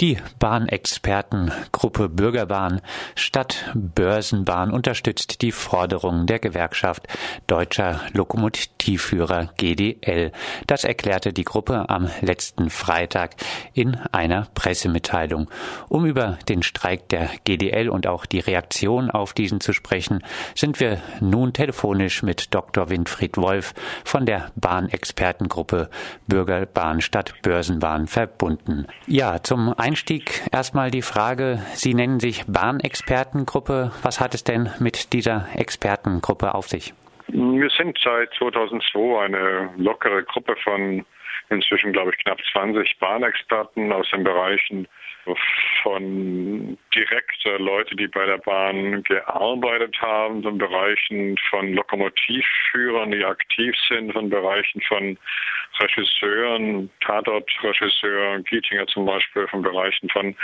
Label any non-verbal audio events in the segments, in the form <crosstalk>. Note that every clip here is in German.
Die Bahnexpertengruppe Bürgerbahn Stadt Börsenbahn unterstützt die Forderungen der Gewerkschaft Deutscher Lokomotivführer GDL. Das erklärte die Gruppe am letzten Freitag in einer Pressemitteilung. Um über den Streik der GDL und auch die Reaktion auf diesen zu sprechen, sind wir nun telefonisch mit Dr. Winfried Wolf von der Bahnexpertengruppe Bürgerbahn Stadt Börsenbahn verbunden. Ja, zum Einstieg erstmal die Frage, Sie nennen sich Bahnexpertengruppe. Was hat es denn mit dieser Expertengruppe auf sich? Wir sind seit 2002 eine lockere Gruppe von inzwischen, glaube ich, knapp 20 Bahnexperten aus den Bereichen von direkt Leute, die bei der Bahn gearbeitet haben, von Bereichen von Lokomotivführern, die aktiv sind, von Bereichen von Regisseuren, Tatortregisseur Gietinger zum Beispiel, von Bereichen von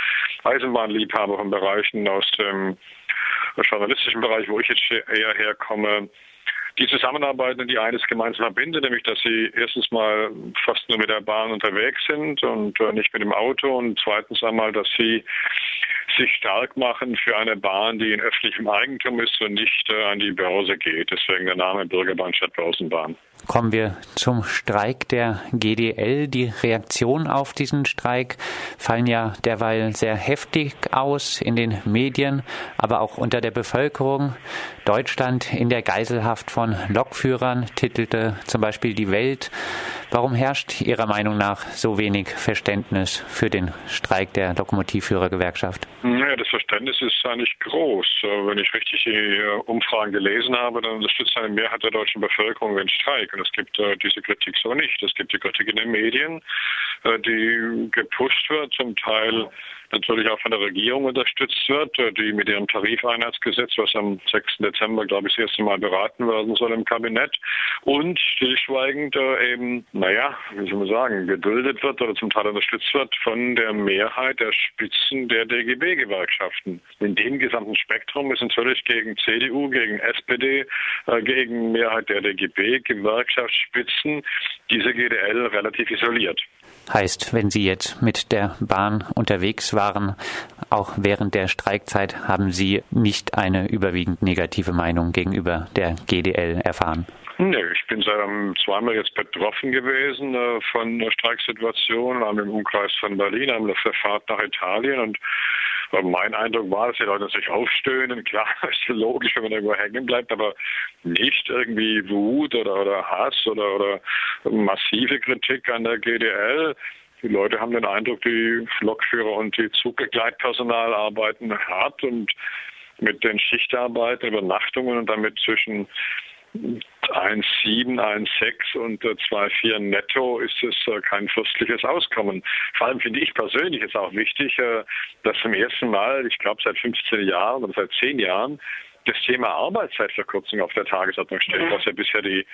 Eisenbahnliebhaber, von Bereichen aus dem journalistischen Bereich, wo ich jetzt eher herkomme, die zusammenarbeiten, die eines gemeinsam verbindet, nämlich dass sie erstens mal fast nur mit der Bahn unterwegs sind und äh, nicht mit dem Auto und zweitens einmal, dass sie sich stark machen für eine Bahn, die in öffentlichem Eigentum ist und nicht äh, an die Börse geht. Deswegen der Name Bürgerbahn statt Börsenbahn. Kommen wir zum Streik der GDL. Die Reaktionen auf diesen Streik fallen ja derweil sehr heftig aus in den Medien, aber auch unter der Bevölkerung. Deutschland in der Geiselhaft von Lokführern titelte zum Beispiel die Welt. Warum herrscht Ihrer Meinung nach so wenig Verständnis für den Streik der Lokomotivführergewerkschaft? Ja, das Verständnis ist eigentlich groß. Wenn ich richtig die Umfragen gelesen habe, dann unterstützt eine Mehrheit der deutschen Bevölkerung den Streik. Und es gibt äh, diese Kritik so nicht. Es gibt die Kritik in den Medien, äh, die gepusht wird, zum Teil natürlich auch von der Regierung unterstützt wird, äh, die mit ihrem Tarifeinheitsgesetz, was am 6. Dezember, glaube ich, das erste Mal beraten werden soll im Kabinett, und stillschweigend äh, eben, naja, wie soll man sagen, geduldet wird oder zum Teil unterstützt wird von der Mehrheit der Spitzen der DGB-Gewerkschaften. In dem gesamten Spektrum ist natürlich gegen CDU, gegen SPD, äh, gegen Mehrheit der DGB-Gewerkschaftsspitzen diese GDL relativ isoliert. Heißt, wenn Sie jetzt mit der Bahn unterwegs waren, auch während der Streikzeit, haben Sie nicht eine überwiegend negative Meinung gegenüber der GDL erfahren? Nee, ich bin seit zweimal jetzt betroffen gewesen äh, von der Streiksituation, einmal im Umkreis von Berlin, einmal auf der Fahrt nach Italien und mein Eindruck war, dass die Leute sich aufstöhnen. <laughs> Klar, ist logisch, wenn man irgendwo hängen bleibt, aber nicht irgendwie Wut oder, oder Hass oder, oder massive Kritik an der GDL. Die Leute haben den Eindruck, die Lokführer und die Zuggleitpersonal arbeiten hart und mit den Schichtarbeiten, Übernachtungen und damit zwischen 1,7, 1,6 und 2,4 netto ist es äh, kein fürstliches Auskommen. Vor allem finde ich persönlich es auch wichtig, äh, dass zum ersten Mal, ich glaube seit 15 Jahren oder seit 10 Jahren, das Thema Arbeitszeitverkürzung auf der Tagesordnung steht, was ja bisher die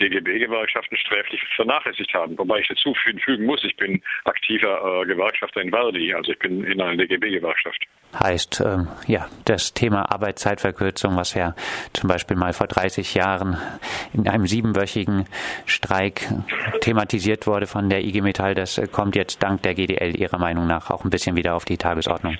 DGB-Gewerkschaften sträflich vernachlässigt haben. Wobei ich dazu fügen muss, ich bin aktiver äh, Gewerkschafter in Verdi, also ich bin in einer DGB-Gewerkschaft. Heißt, ähm, ja, das Thema Arbeitszeitverkürzung, was ja zum Beispiel mal vor 30 Jahren in einem siebenwöchigen Streik thematisiert wurde von der IG Metall, das kommt jetzt dank der GDL Ihrer Meinung nach auch ein bisschen wieder auf die Tagesordnung.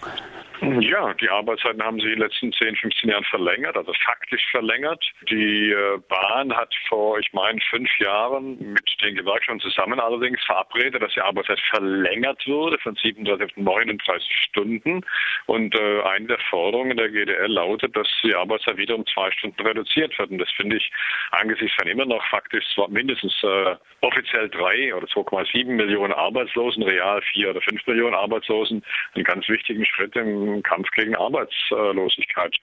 Ja, die Arbeitszeiten haben sie in den letzten 10, 15 Jahren verlängert, also faktisch verlängert. Die äh, Bahn hat vor, ich meine, fünf Jahren mit den Gewerkschaften zusammen allerdings verabredet, dass die Arbeitszeit verlängert würde von 37 auf 39 Stunden. Und äh, eine der Forderungen der GDL lautet, dass die Arbeitszeit wieder um zwei Stunden reduziert wird. Und das finde ich angesichts von immer noch faktisch mindestens äh, offiziell drei oder 2,7 Millionen Arbeitslosen, real vier oder fünf Millionen Arbeitslosen, einen ganz wichtigen Schritt im Kampf gegen Arbeitslosigkeit.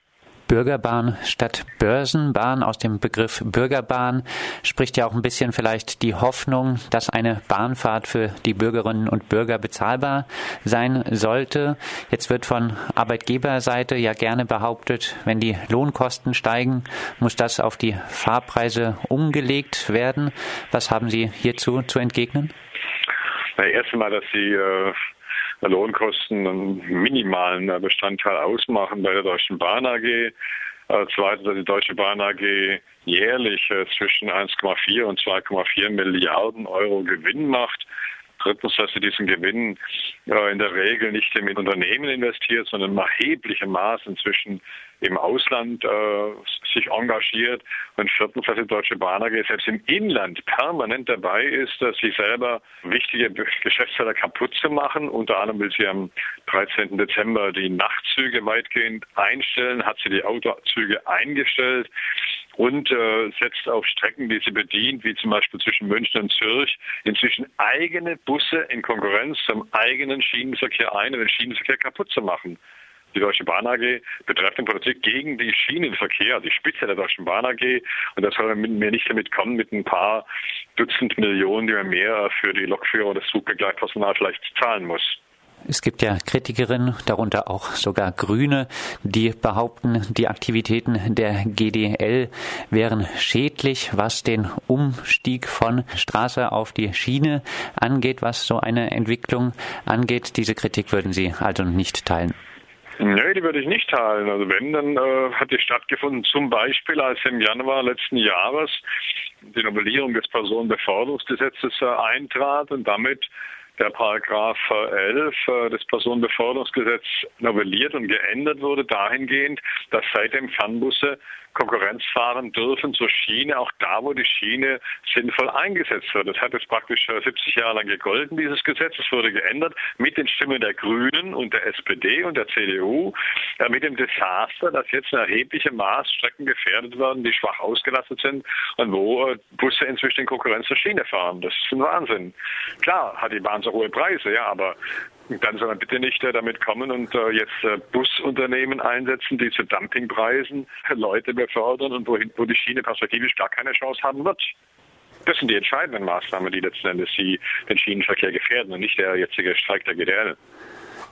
Bürgerbahn statt Börsenbahn. Aus dem Begriff Bürgerbahn spricht ja auch ein bisschen vielleicht die Hoffnung, dass eine Bahnfahrt für die Bürgerinnen und Bürger bezahlbar sein sollte. Jetzt wird von Arbeitgeberseite ja gerne behauptet, wenn die Lohnkosten steigen, muss das auf die Fahrpreise umgelegt werden. Was haben Sie hierzu zu entgegnen? Na, erst einmal, dass Sie äh Lohnkosten einen minimalen äh, Bestandteil ausmachen bei der Deutschen Bahn AG. Zweitens, dass die Deutsche Bahn AG jährlich äh, zwischen 1,4 und 2,4 Milliarden Euro Gewinn macht. Drittens, dass sie diesen Gewinn äh, in der Regel nicht in Unternehmen investiert, sondern in erheblichem Maß inzwischen im Ausland äh, sich engagiert. Und viertens, dass die Deutsche Bahn AG selbst im Inland permanent dabei ist, dass sie selber wichtige Geschäftsfelder kaputt zu machen. Unter anderem will sie am 13. Dezember die Nachtzüge weitgehend einstellen, hat sie die Autozüge eingestellt und äh, setzt auf Strecken, die sie bedient, wie zum Beispiel zwischen München und Zürich, inzwischen eigene Busse in Konkurrenz zum eigenen Schienenverkehr ein, um den Schienenverkehr kaputt zu machen die Deutsche Bahn AG betreffend Politik gegen die Schienenverkehr, die Spitze der Deutschen Bahn AG. Und das soll mir nicht damit kommen mit ein paar Dutzend Millionen, die man mehr für die Lokführer oder das Zugbegleitpersonal vielleicht zahlen muss. Es gibt ja Kritikerinnen, darunter auch sogar Grüne, die behaupten, die Aktivitäten der GDL wären schädlich, was den Umstieg von Straße auf die Schiene angeht, was so eine Entwicklung angeht. Diese Kritik würden Sie also nicht teilen. Nee, die würde ich nicht teilen. Also wenn, dann äh, hat die stattgefunden, zum Beispiel als im Januar letzten Jahres die Novellierung des Personenbeförderungsgesetzes äh, eintrat und damit der Paragraph 11 äh, des Personenbeförderungsgesetzes novelliert und geändert wurde dahingehend, dass seitdem Fernbusse Konkurrenz fahren dürfen zur Schiene, auch da, wo die Schiene sinnvoll eingesetzt wird. Das hat jetzt praktisch 70 Jahre lang gegolten, dieses Gesetz. Es wurde geändert mit den Stimmen der Grünen und der SPD und der CDU, äh, mit dem Desaster, dass jetzt in erheblichem Maß Strecken gefährdet werden, die schwach ausgelastet sind und wo äh, Busse inzwischen in Konkurrenz zur Schiene fahren. Das ist ein Wahnsinn. Klar hat die Bahn so hohe Preise, ja, aber dann soll man bitte nicht äh, damit kommen und äh, jetzt äh, Busunternehmen einsetzen, die zu Dumpingpreisen Leute befördern und wohin, wo die Schiene perspektivisch gar keine Chance haben wird. Das sind die entscheidenden Maßnahmen, die letzten Endes die, den Schienenverkehr gefährden und nicht der jetzige Streik der GDL.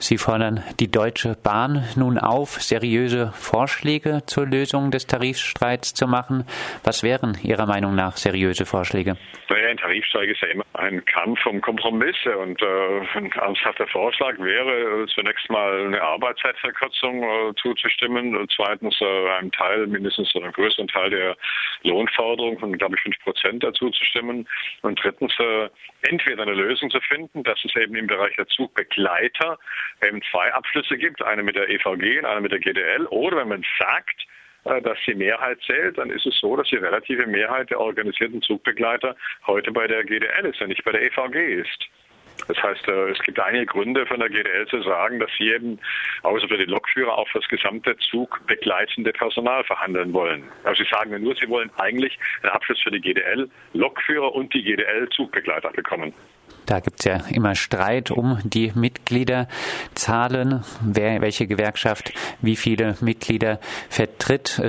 Sie fordern die Deutsche Bahn nun auf, seriöse Vorschläge zur Lösung des Tarifstreits zu machen. Was wären Ihrer Meinung nach seriöse Vorschläge? Naja, ein Tarifstreik ist ja immer ein Kampf um Kompromisse und äh, ein ernsthafter Vorschlag wäre zunächst mal eine Arbeitszeitverkürzung äh, zuzustimmen und zweitens äh, einem Teil, mindestens einem größeren Teil der Lohnforderung von, glaube ich, fünf Prozent dazu zu stimmen und drittens äh, entweder eine Lösung zu finden, dass es eben im Bereich der Zugbegleiter eben zwei Abschlüsse gibt, eine mit der EVG und eine mit der GDL. Oder wenn man sagt, äh, dass die Mehrheit zählt, dann ist es so, dass die relative Mehrheit der organisierten Zugbegleiter heute bei der GDL ist und nicht bei der EVG ist. Das heißt, äh, es gibt einige Gründe von der GDL zu sagen, dass sie eben außer für die Lokführer auch für das gesamte zugbegleitende Personal verhandeln wollen. Also sie sagen nur, sie wollen eigentlich einen Abschluss für die GDL, Lokführer und die GDL Zugbegleiter bekommen. Da gibt es ja immer Streit um die Mitgliederzahlen, wer, welche Gewerkschaft wie viele Mitglieder vertritt.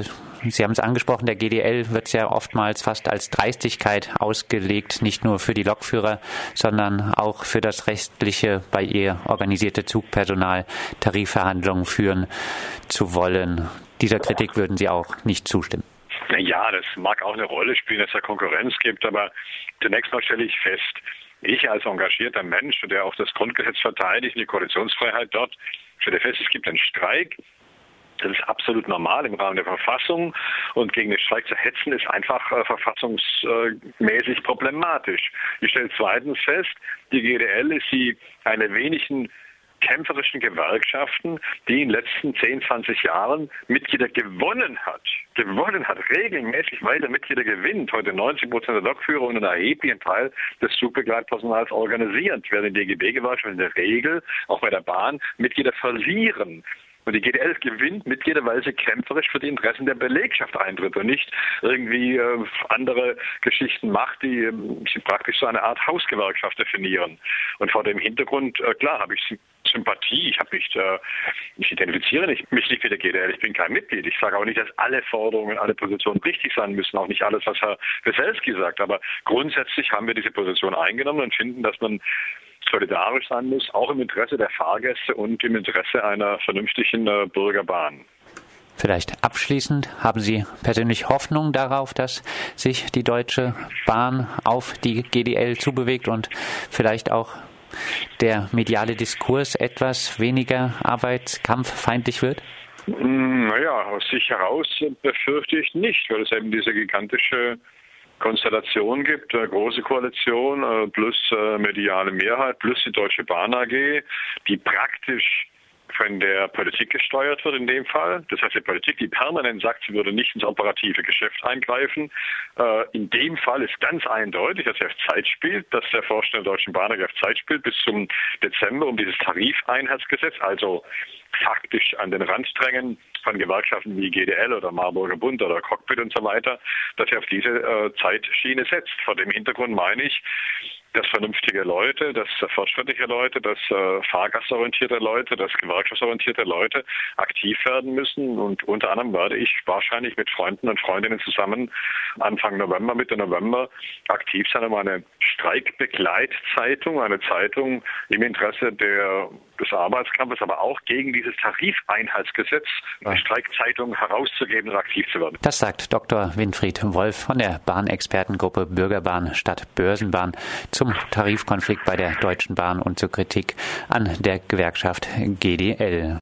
Sie haben es angesprochen, der GDL wird ja oftmals fast als Dreistigkeit ausgelegt, nicht nur für die Lokführer, sondern auch für das restliche bei ihr organisierte Zugpersonal Tarifverhandlungen führen zu wollen. Dieser Kritik würden Sie auch nicht zustimmen. Ja, das mag auch eine Rolle spielen, dass es Konkurrenz gibt, aber zunächst mal stelle ich fest, ich als engagierter Mensch, der auch das Grundgesetz verteidigt, die Koalitionsfreiheit dort, stelle fest, es gibt einen Streik. Das ist absolut normal im Rahmen der Verfassung und gegen den Streik zu hetzen ist einfach äh, verfassungsmäßig problematisch. Ich stelle zweitens fest, die GDL ist die eine wenigen kämpferischen Gewerkschaften, die in den letzten 10, 20 Jahren Mitglieder gewonnen hat. Gewonnen hat, regelmäßig weiter Mitglieder gewinnt. Heute 90 Prozent der Lokführer und einen erheblichen Teil des Zugbegleitpersonals organisiert, während die DGB-Gewerkschaften in der Regel, auch bei der Bahn, Mitglieder verlieren. Und die GDL gewinnt Mitglieder, weil sie kämpferisch für die Interessen der Belegschaft eintritt und nicht irgendwie äh, andere Geschichten macht, die äh, praktisch so eine Art Hausgewerkschaft definieren. Und vor dem Hintergrund, äh, klar, habe ich Sympathie. Ich habe nicht, äh, ich identifiziere nicht, mich nicht mit der GDL. Ich bin kein Mitglied. Ich sage auch nicht, dass alle Forderungen, alle Positionen richtig sein müssen. Auch nicht alles, was Herr Weselski sagt. Aber grundsätzlich haben wir diese Position eingenommen und finden, dass man solidarisch sein muss, auch im Interesse der Fahrgäste und im Interesse einer vernünftigen äh, Bürgerbahn. Vielleicht abschließend, haben Sie persönlich Hoffnung darauf, dass sich die Deutsche Bahn auf die GDL zubewegt und vielleicht auch der mediale Diskurs etwas weniger arbeitskampffeindlich wird? Naja, aus sich heraus befürchte ich nicht, weil es eben diese gigantische Konstellation gibt, eine große Koalition äh, plus äh, mediale Mehrheit plus die Deutsche Bahn AG, die praktisch von der Politik gesteuert wird in dem Fall. Das heißt, die Politik, die permanent sagt, sie würde nicht ins operative Geschäft eingreifen. Äh, in dem Fall ist ganz eindeutig, dass er auf Zeit spielt, dass der Vorstand der Deutschen Bahn auf Zeit spielt bis zum Dezember um dieses Tarifeinheitsgesetz, also faktisch an den Rand drängen von Gewerkschaften wie GDL oder Marburger Bund oder Cockpit und so weiter, dass er auf diese äh, Zeitschiene setzt. Vor dem Hintergrund meine ich, dass vernünftige Leute, dass fortschrittliche Leute, dass äh, fahrgastorientierte Leute, dass gewerkschaftsorientierte Leute aktiv werden müssen. Und unter anderem werde ich wahrscheinlich mit Freunden und Freundinnen zusammen Anfang November, Mitte November aktiv sein, um eine Streikbegleitzeitung, eine Zeitung im Interesse der, des Arbeitskampfes, aber auch gegen dieses Tarifeinheitsgesetz, eine Streikzeitung herauszugeben und aktiv zu werden. Das sagt Dr. Winfried Wolf von der Bahnexpertengruppe Bürgerbahn statt Börsenbahn zum Tarifkonflikt bei der Deutschen Bahn und zur Kritik an der Gewerkschaft GDL.